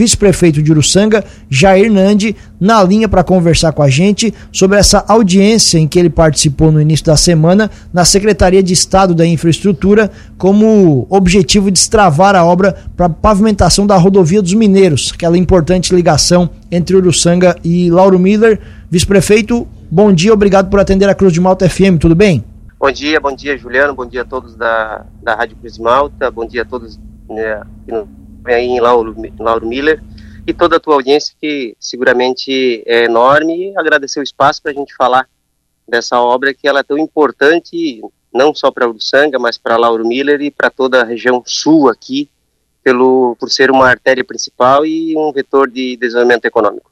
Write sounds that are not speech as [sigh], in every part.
vice-prefeito de Uruçanga, Jair Nandi, na linha para conversar com a gente sobre essa audiência em que ele participou no início da semana na Secretaria de Estado da Infraestrutura, como objetivo de destravar a obra para pavimentação da rodovia dos Mineiros, aquela importante ligação entre Uruçanga e Lauro Miller. Vice-prefeito, bom dia, obrigado por atender a Cruz de Malta FM, tudo bem? Bom dia, bom dia, Juliano, bom dia a todos da, da Rádio Cruz Malta, bom dia a todos né, aí em Lauro, Lauro Miller e toda a tua audiência que seguramente é enorme e agradecer o espaço para a gente falar dessa obra que ela é tão importante não só para Uruçanga, mas para Lauro Miller e para toda a região sul aqui, pelo, por ser uma artéria principal e um vetor de desenvolvimento econômico.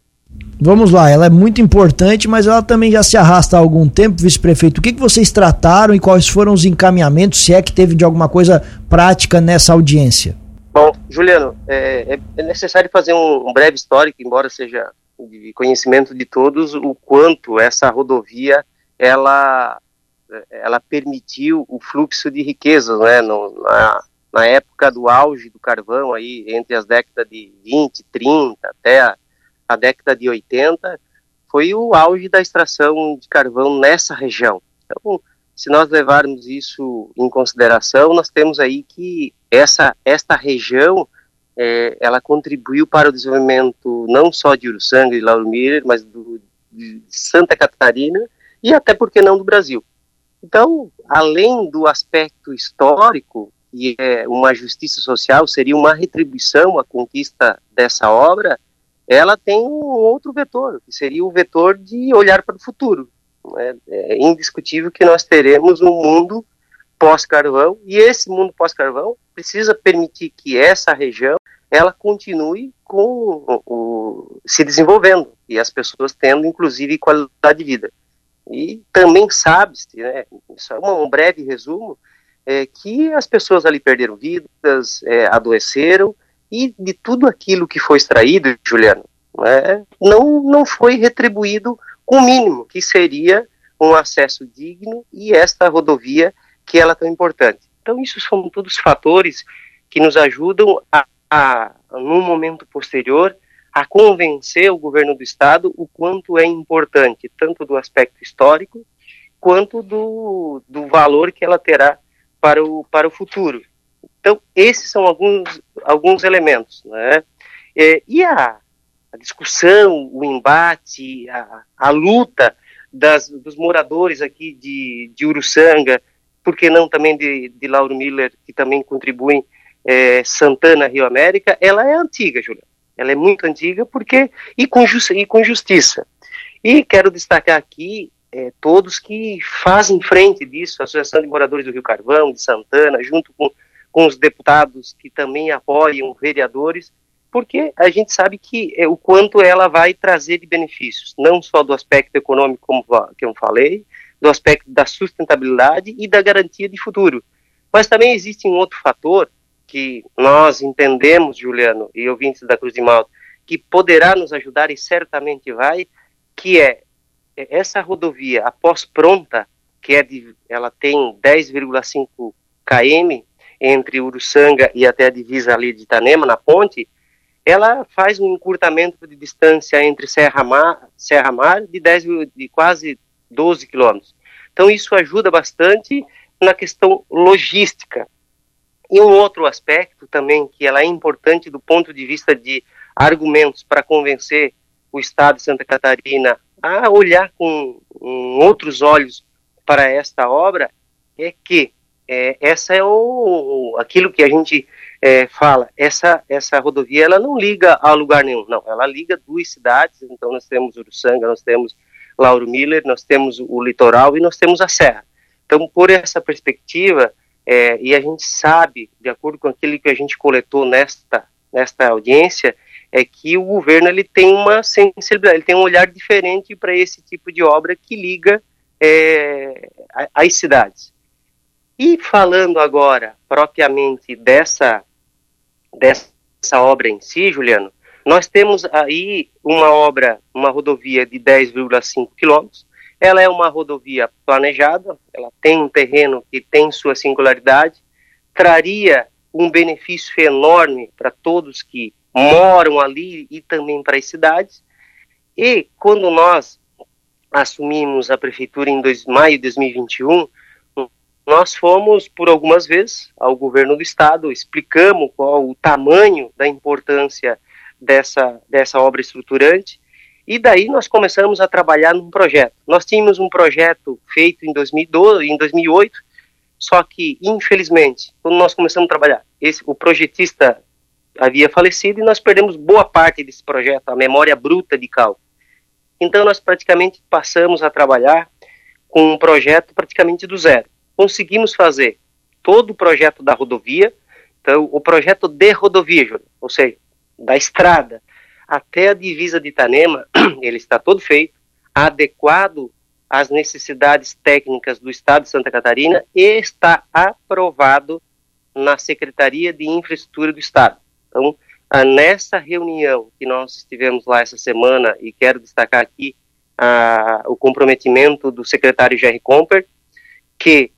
Vamos lá, ela é muito importante, mas ela também já se arrasta há algum tempo, vice-prefeito. O que, que vocês trataram e quais foram os encaminhamentos, se é que teve de alguma coisa prática nessa audiência? Bom, Juliano, é, é, é necessário fazer um, um, breve histórico, embora seja de conhecimento de todos, o quanto essa rodovia ela, ela permitiu o fluxo de riquezas, né, no, na, na época do auge do carvão, aí, entre as décadas de 20, 30 até a, a década de 80, foi o auge da extração de carvão nessa região. Então, se nós levarmos isso em consideração, nós temos aí que essa esta região é, ela contribuiu para o desenvolvimento não só de Uruçanga e Lauro mas do, de Santa Catarina e até porque não do Brasil. Então, além do aspecto histórico, e é uma justiça social, seria uma retribuição à conquista dessa obra, ela tem um outro vetor, que seria o vetor de olhar para o futuro. É, é indiscutível que nós teremos um mundo pós-carvão e esse mundo pós-carvão precisa permitir que essa região ela continue com o, o, se desenvolvendo e as pessoas tendo inclusive qualidade de vida. E também sabe-se, né, isso é um breve resumo, é, que as pessoas ali perderam vidas, é, adoeceram, e de tudo aquilo que foi extraído, Juliano, né, não, não foi retribuído o mínimo, que seria um acesso digno e esta rodovia que ela é tão importante. Então, isso são todos fatores que nos ajudam a, a num momento posterior, a convencer o governo do estado o quanto é importante, tanto do aspecto histórico, quanto do, do valor que ela terá para o, para o futuro. Então, esses são alguns, alguns elementos. Né? É, e a, a discussão, o embate, a, a luta das, dos moradores aqui de, de Uruçanga, por que não também de, de Lauro Miller, que também contribuem, é, Santana, Rio América, ela é antiga, Juliano. Ela é muito antiga porque e com, e com justiça. E quero destacar aqui é, todos que fazem frente disso, a Associação de Moradores do Rio Carvão, de Santana, junto com, com os deputados que também apoiam, vereadores, porque a gente sabe que é, o quanto ela vai trazer de benefícios, não só do aspecto econômico, como que eu falei, do aspecto da sustentabilidade e da garantia de futuro. Mas também existe um outro fator que nós entendemos, Juliano e ouvintes da Cruz de Malta, que poderá nos ajudar e certamente vai, que é, é essa rodovia após pronta, que é de, ela tem 10,5 km entre Uruçanga e até a divisa ali de Itanema, na ponte, ela faz um encurtamento de distância entre Serra Mar, Serra Mar de, 10, de quase 12 quilômetros. Então isso ajuda bastante na questão logística, e um outro aspecto também que ela é importante do ponto de vista de argumentos para convencer o Estado de Santa Catarina a olhar com, outros olhos para esta obra é que é, essa é o, aquilo que a gente é, fala, essa, essa rodovia ela não liga a lugar nenhum, não, ela liga duas cidades, então nós temos Uruçanga, nós temos Lauro Miller, nós temos o litoral e nós temos a serra. Então, por essa perspectiva, é, e a gente sabe, de acordo com aquilo que a gente coletou nesta, nesta audiência, é que o governo ele tem uma sensibilidade, ele tem um olhar diferente para esse tipo de obra que liga é, as cidades. E falando agora propriamente dessa, dessa obra em si, Juliano, nós temos aí uma obra, uma rodovia de 10,5 quilômetros, ela é uma rodovia planejada, ela tem um terreno que tem sua singularidade, traria um benefício enorme para todos que moram ali e também para as cidades. E quando nós assumimos a prefeitura em dois, maio de 2021, nós fomos por algumas vezes ao governo do estado, explicamos qual o tamanho da importância dessa, dessa obra estruturante, e daí nós começamos a trabalhar num projeto. Nós tínhamos um projeto feito em 2012, em 2008, só que, infelizmente, quando nós começamos a trabalhar, esse, o projetista havia falecido e nós perdemos boa parte desse projeto, a memória bruta de cálculo. Então nós praticamente passamos a trabalhar com um projeto praticamente do zero. Conseguimos fazer todo o projeto da rodovia, então o projeto de rodovia, ou seja, da estrada até a divisa de Itanema, [clears throat] ele está todo feito, adequado às necessidades técnicas do Estado de Santa Catarina e está aprovado na Secretaria de Infraestrutura do Estado. Então, nessa reunião que nós estivemos lá essa semana, e quero destacar aqui ah, o comprometimento do secretário Jerry Comper, que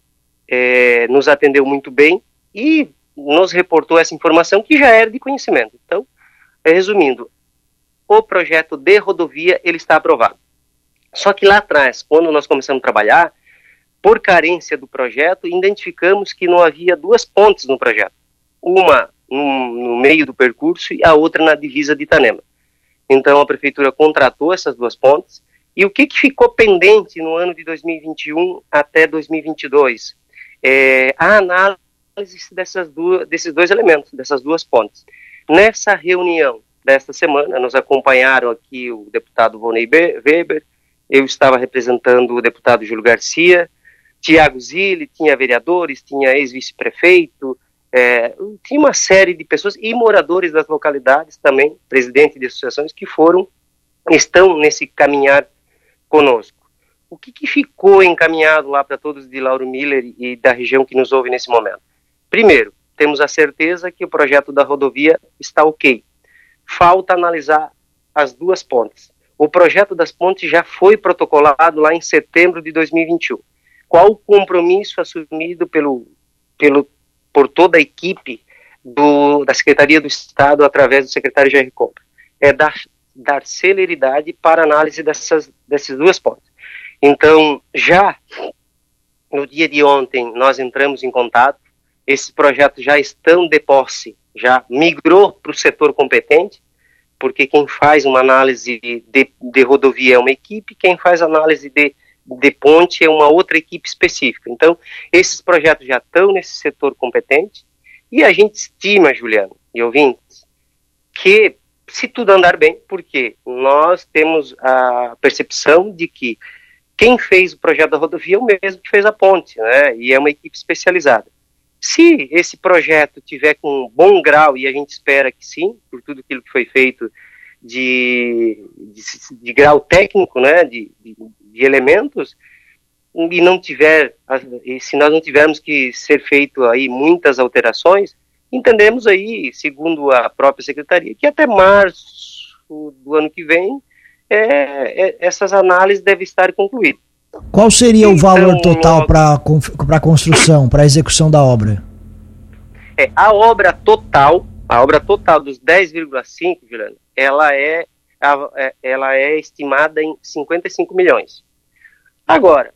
eh, nos atendeu muito bem e nos reportou essa informação que já era de conhecimento. Então, resumindo, o projeto de rodovia ele está aprovado. Só que lá atrás, quando nós começamos a trabalhar, por carência do projeto, identificamos que não havia duas pontes no projeto. Uma no, no meio do percurso e a outra na divisa de Itanema. Então a prefeitura contratou essas duas pontes. E o que, que ficou pendente no ano de 2021 até 2022? É, a análise dessas duas, desses dois elementos, dessas duas pontes. Nessa reunião desta semana, nos acompanharam aqui o deputado Vonei Weber, eu estava representando o deputado Júlio Garcia, Tiago Zilli, tinha vereadores, tinha ex-vice-prefeito, é, tinha uma série de pessoas e moradores das localidades também, presidentes de associações, que foram, estão nesse caminhar conosco. O que, que ficou encaminhado lá para todos de Lauro Miller e da região que nos ouve nesse momento? Primeiro, temos a certeza que o projeto da rodovia está ok. Falta analisar as duas pontes. O projeto das pontes já foi protocolado lá em setembro de 2021. Qual o compromisso assumido pelo, pelo por toda a equipe do, da Secretaria do Estado através do secretário Jair Compra. É dar, dar celeridade para análise dessas, dessas duas pontes. Então, já no dia de ontem, nós entramos em contato, esses projetos já estão de posse, já migrou para o setor competente, porque quem faz uma análise de, de rodovia é uma equipe, quem faz análise de de ponte é uma outra equipe específica. Então, esses projetos já estão nesse setor competente e a gente estima, Juliano e ouvintes, que se tudo andar bem, porque nós temos a percepção de que quem fez o projeto da rodovia é o mesmo que fez a ponte, né? E é uma equipe especializada. Se esse projeto tiver com um bom grau, e a gente espera que sim, por tudo aquilo que foi feito de, de, de grau técnico, né, de, de, de elementos e não tiver, e se nós não tivermos que ser feito aí muitas alterações, entendemos aí, segundo a própria secretaria, que até março do ano que vem é, é, essas análises devem estar concluídas. Qual seria então, o valor total para a construção, para a execução da obra? É, a obra total, a obra total dos 10,5, Juliano, ela é é, ela é estimada em 55 milhões. Agora,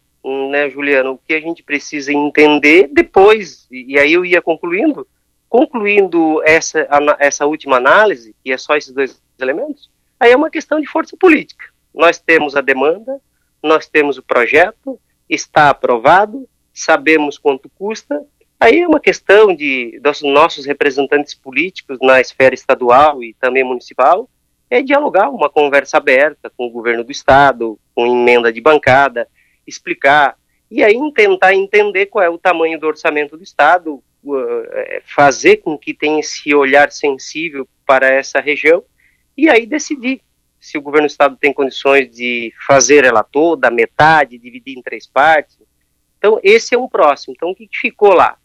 né, Juliano, o que a gente precisa entender depois, e aí eu ia concluindo, concluindo essa, essa última análise, que é só esses dois elementos, aí é uma questão de força política. Nós temos a demanda, nós temos o projeto, está aprovado, sabemos quanto custa, aí é uma questão de dos nossos representantes políticos na esfera estadual e também municipal, é dialogar, uma conversa aberta com o governo do estado, com emenda de bancada, explicar e aí tentar entender qual é o tamanho do orçamento do estado, é, fazer com que tenha esse olhar sensível para essa região e aí decidir se o governo do estado tem condições de fazer ela toda, metade, dividir em três partes. Então, esse é um próximo. Então, o que ficou lá?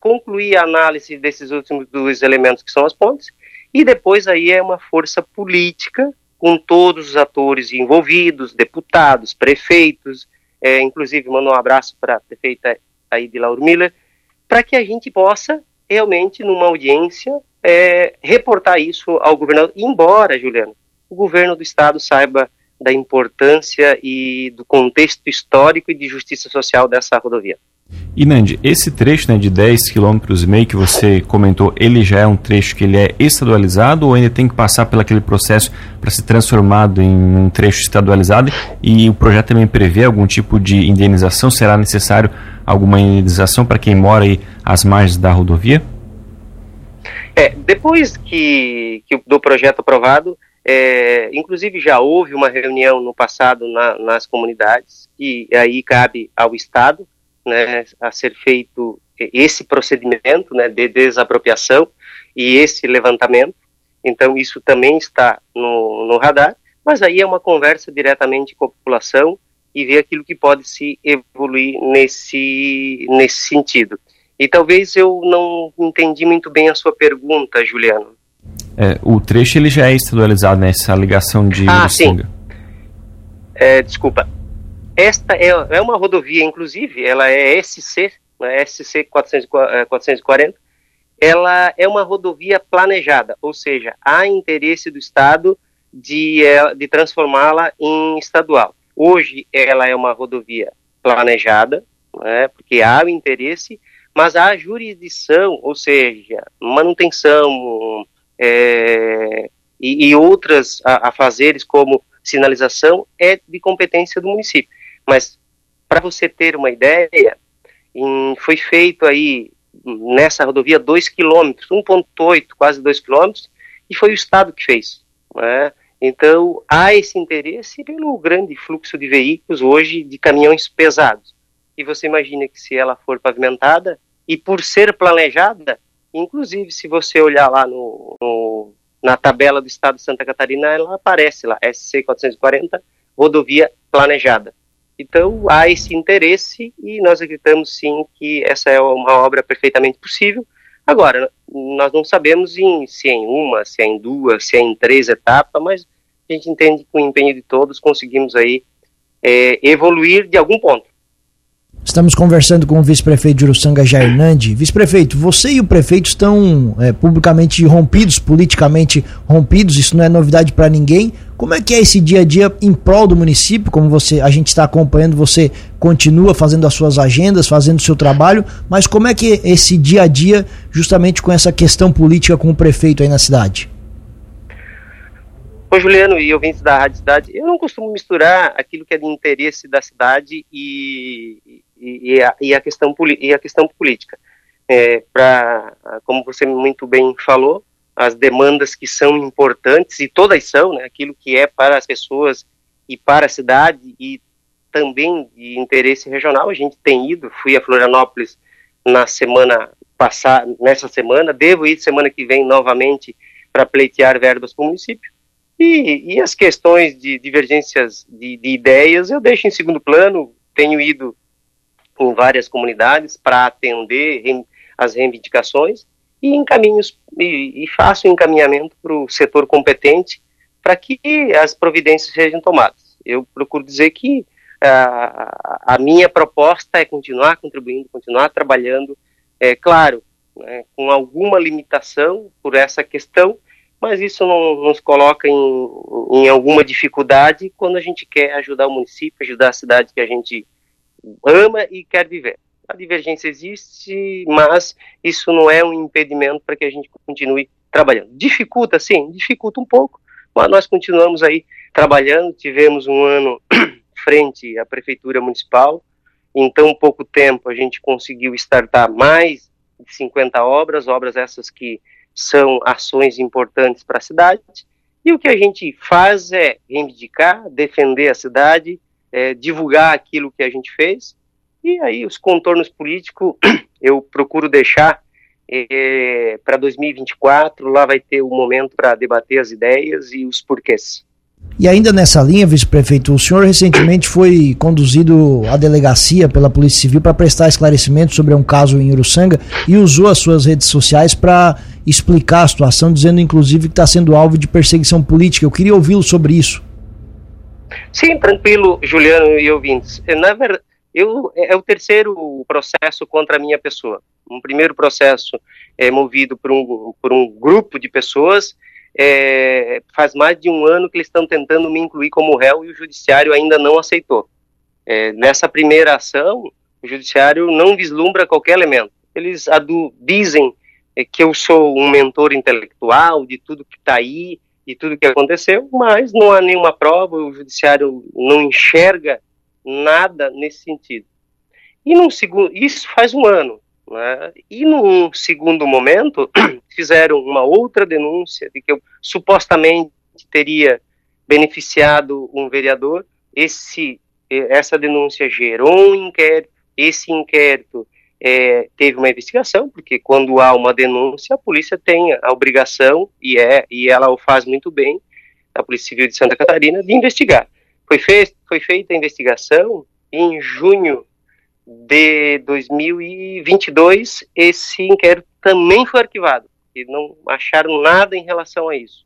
Concluir a análise desses últimos dois elementos que são as pontes e depois aí é uma força política com todos os atores envolvidos, deputados, prefeitos, é, inclusive mando um abraço para a prefeita aí de Lauro Miller, para que a gente possa realmente, numa audiência, é, reportar isso ao governador, embora, Juliano, o governo do estado saiba da importância e do contexto histórico e de justiça social dessa rodovia. E esse trecho né, de 10 km e meio que você comentou, ele já é um trecho que ele é estadualizado ou ainda tem que passar pelo aquele processo para ser transformado em um trecho estadualizado? E o projeto também prevê algum tipo de indenização? Será necessário alguma indenização para quem mora aí às margens da rodovia? É, depois que, que do projeto aprovado, é, inclusive já houve uma reunião no passado na, nas comunidades e aí cabe ao Estado né, a ser feito esse procedimento né, de desapropriação e esse levantamento. Então isso também está no, no radar, mas aí é uma conversa diretamente com a população e ver aquilo que pode se evoluir nesse, nesse sentido. E talvez eu não entendi muito bem a sua pergunta, Juliano. É, o trecho ele já é estadualizado nessa ligação de ah, sim. É, desculpa. Esta é, é uma rodovia, inclusive, ela é SC, né, SC 440. Ela é uma rodovia planejada, ou seja, há interesse do Estado de, é, de transformá-la em estadual. Hoje ela é uma rodovia planejada, né, porque há o interesse, mas há jurisdição, ou seja, manutenção é, e, e, outras a, a fazeres como sinalização é de competência do município. Mas para você ter uma ideia, em, foi feito aí nessa rodovia 2 quilômetros, 1.8, quase 2 quilômetros, e foi o Estado que fez. Né? Então, há esse interesse pelo grande fluxo de veículos hoje de caminhões pesados. E você imagina que se ela for pavimentada, e por ser planejada, inclusive se você olhar lá no, no na tabela do estado de Santa Catarina, ela aparece lá, SC 440, rodovia planejada. Então há esse interesse e nós acreditamos sim que essa é uma obra perfeitamente possível. Agora, nós não sabemos em, se é em uma, se é em duas, se é em três etapas, mas a gente entende que com o empenho de todos conseguimos aí é, evoluir de algum ponto. Estamos conversando com o vice-prefeito de Uruçanga, Jair Nandi. Vice-prefeito, você e o prefeito estão é, publicamente rompidos, politicamente rompidos, isso não é novidade para ninguém. Como é que é esse dia a dia em prol do município? Como você, a gente está acompanhando, você continua fazendo as suas agendas, fazendo o seu trabalho, mas como é que é esse dia a dia, justamente com essa questão política com o prefeito aí na cidade? Ô Juliano e ouvintes da Rádio Cidade, eu não costumo misturar aquilo que é de interesse da cidade e, e, a, e a, questão, e a questão política. É, pra, como você muito bem falou, as demandas que são importantes, e todas são, né, aquilo que é para as pessoas e para a cidade, e também de interesse regional, a gente tem ido, fui a Florianópolis na semana passada, nessa semana, devo ir semana que vem novamente para pleitear verbas para o município, e, e as questões de divergências de, de, ideias eu deixo em segundo plano. Tenho ido em várias comunidades para atender as reivindicações e encaminhos e, e faço encaminhamento para o setor competente para que as providências sejam tomadas. Eu procuro dizer que a, a minha proposta é continuar contribuindo, continuar trabalhando, é claro, né, com alguma limitação por essa questão, mas isso não nos coloca em, em alguma dificuldade quando a gente quer ajudar o município, ajudar a cidade que a gente ama e quer viver. A divergência existe, mas isso não é um impedimento para que a gente continue trabalhando. Dificulta, sim, dificulta um pouco, mas nós continuamos aí trabalhando. Tivemos um ano [clears throat] frente à Prefeitura Municipal, em tão pouco tempo a gente conseguiu startar mais de 50 obras, obras essas que são ações importantes para a cidade. E o que a gente faz é reivindicar, defender a cidade, é, divulgar aquilo que a gente fez. E aí os contornos políticos [clears throat] eu procuro deixar é, para 2024. Lá vai ter o um momento para debater as ideias e os porquês. E ainda nessa linha, vice-prefeito, o senhor recentemente foi conduzido à delegacia pela Polícia Civil para prestar esclarecimento sobre um caso em Uruçanga e usou as suas redes sociais para explicar a situação, dizendo inclusive que está sendo alvo de perseguição política. Eu queria ouvi-lo sobre isso. Sim, tranquilo, Juliano e ouvintes. Na, ver, eu, é, é o terceiro processo contra a minha pessoa. Um primeiro processo é movido por um, por um grupo de pessoas. É, faz mais de um ano que eles estão tentando me incluir como réu e o judiciário ainda não aceitou. É, nessa primeira ação, o judiciário não vislumbra qualquer elemento. Eles dizem é, que eu sou um mentor intelectual de tudo que está aí, de tudo que aconteceu, mas não há nenhuma prova, o judiciário não enxerga nada nesse sentido. E num segundo, isso faz um ano. Né? E num segundo momento, [clears throat] fizeram uma outra denúncia de que eu supostamente teria beneficiado um vereador. Esse, essa denúncia gerou um inquérito. Esse inquérito é, teve uma investigação, porque quando há uma denúncia, a polícia tem a obrigação, e, é, e ela o faz muito bem, a Polícia Civil de Santa Catarina, de investigar. Foi, fei foi feita a investigação em junho de 2022, esse inquérito também foi arquivado, e não acharam nada em relação a isso.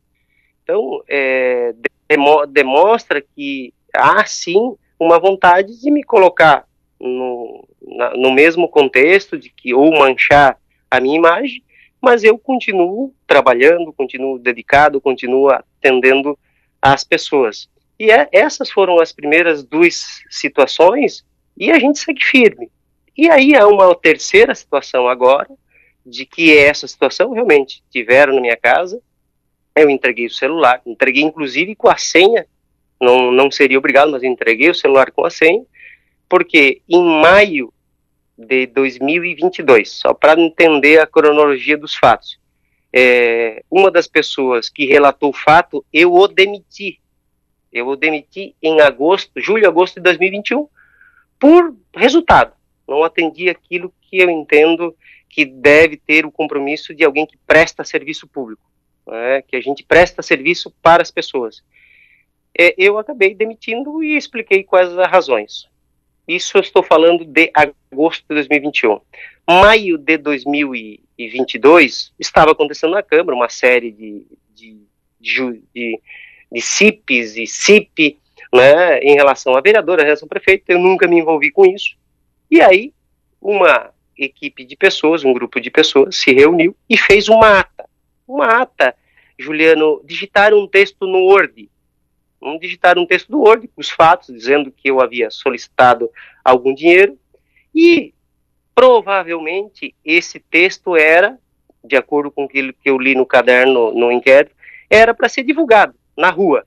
Então, é, demo demonstra que há sim uma vontade de me colocar no, na, no mesmo contexto de que ou manchar a minha imagem, mas eu continuo trabalhando, continuo dedicado, continuo atendendo as pessoas. E é, essas foram as primeiras duas situações e a gente segue firme. E aí há uma terceira situação agora, de que essa situação realmente tiveram na minha casa, eu entreguei o celular, entreguei inclusive com a senha, não, não seria obrigado, mas entreguei o celular com a senha, porque em maio de 2022, só para entender a cronologia dos fatos, é, uma das pessoas que relatou o fato, eu o demiti. Eu o demiti em agosto, julho, agosto de 2021, por resultado. Não atendi aquilo que eu entendo que deve ter o compromisso de alguém que presta serviço público, né, que a gente presta serviço para as pessoas. É, eu acabei demitindo e expliquei quais as razões. Isso eu estou falando de agosto de 2021. Maio de 2022, estava acontecendo na Câmara uma série de, de, de, de, de CIPs e CIP né, em relação à vereadora, em relação ao prefeito. Eu nunca me envolvi com isso. E aí, uma equipe de pessoas, um grupo de pessoas, se reuniu e fez uma ata. Uma ata, Juliano, digitaram um texto no Word um, digitar um texto do Word com os fatos, dizendo que eu havia solicitado algum dinheiro e provavelmente esse texto era, de acordo com aquilo que eu li no caderno, no inquérito, era para ser divulgado na rua.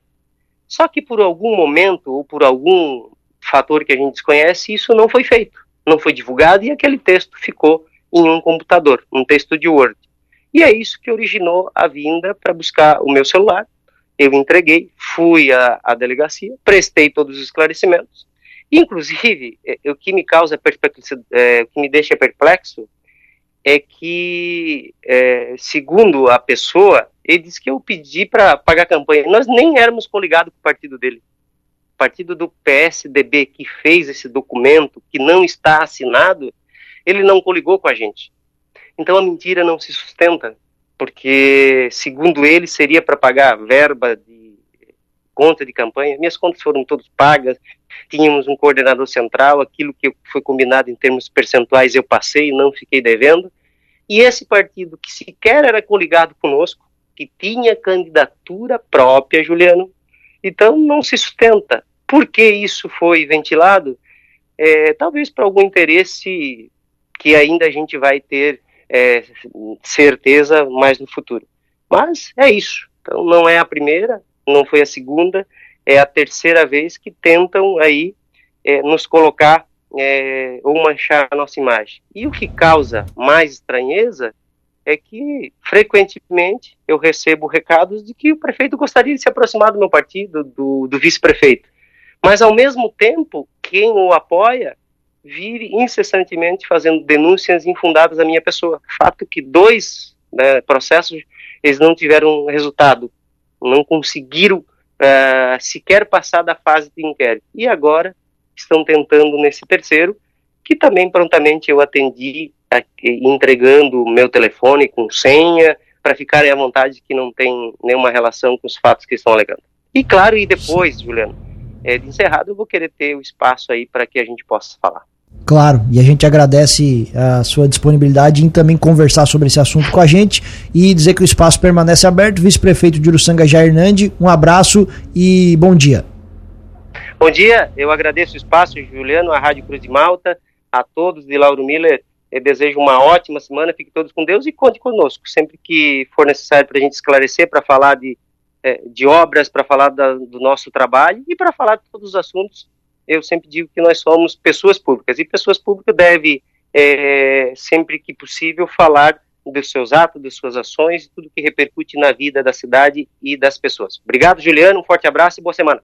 Só que por algum momento ou por algum fator que a gente desconhece, isso não foi feito. Não foi divulgado e aquele texto ficou em um computador, um texto de Word. E é isso que originou a vinda para buscar o meu celular eu entreguei, fui à, à delegacia, prestei todos os esclarecimentos. Inclusive, é, o que me causa é, o que me deixa perplexo é que, é, segundo a pessoa, ele disse que eu pedi para pagar campanha. Nós nem éramos coligados com o partido dele. O partido do PSDB que fez esse documento, que não está assinado, ele não coligou com a gente. Então a mentira não se sustenta porque, segundo ele, seria para pagar verba de conta de campanha. Minhas contas foram todas pagas, tínhamos um coordenador central, aquilo que foi combinado em termos percentuais eu passei, não fiquei devendo. E esse partido, que sequer era coligado conosco, que tinha candidatura própria, Juliano, então não se sustenta. Por que isso foi ventilado? É, talvez para algum interesse que ainda a gente vai ter é, certeza mais no futuro. Mas é isso. Então não é a primeira, não foi a segunda, é a terceira vez que tentam aí é, nos colocar é, ou manchar a nossa imagem. E o que causa mais estranheza é que frequentemente eu recebo recados de que o prefeito gostaria de se aproximar do meu partido, do, do vice-prefeito. Mas ao mesmo tempo, quem o apoia vive incessantemente fazendo denúncias infundadas à minha pessoa. Fato que dois né, processos eles não tiveram resultado, não conseguiram uh, sequer passar da fase de inquérito. E agora estão tentando nesse terceiro, que também prontamente eu atendi entregando meu telefone com senha para ficarem à vontade que não tem nenhuma relação com os fatos que estão alegando. E claro, e depois, Juliano, é, de encerrado, eu vou querer ter o espaço aí para que a gente possa falar. Claro, e a gente agradece a sua disponibilidade em também conversar sobre esse assunto com a gente e dizer que o espaço permanece aberto. Vice-prefeito de Uruçanga, Jair Nandi, um abraço e bom dia. Bom dia, eu agradeço o espaço, Juliano, a Rádio Cruz de Malta, a todos de Lauro Miller. Eu desejo uma ótima semana, fiquem todos com Deus e conte conosco sempre que for necessário para a gente esclarecer, para falar de, eh, de obras, para falar da, do nosso trabalho e para falar de todos os assuntos eu sempre digo que nós somos pessoas públicas e pessoas públicas devem, é, sempre que possível, falar dos seus atos, das suas ações e tudo que repercute na vida da cidade e das pessoas. Obrigado, Juliano, um forte abraço e boa semana.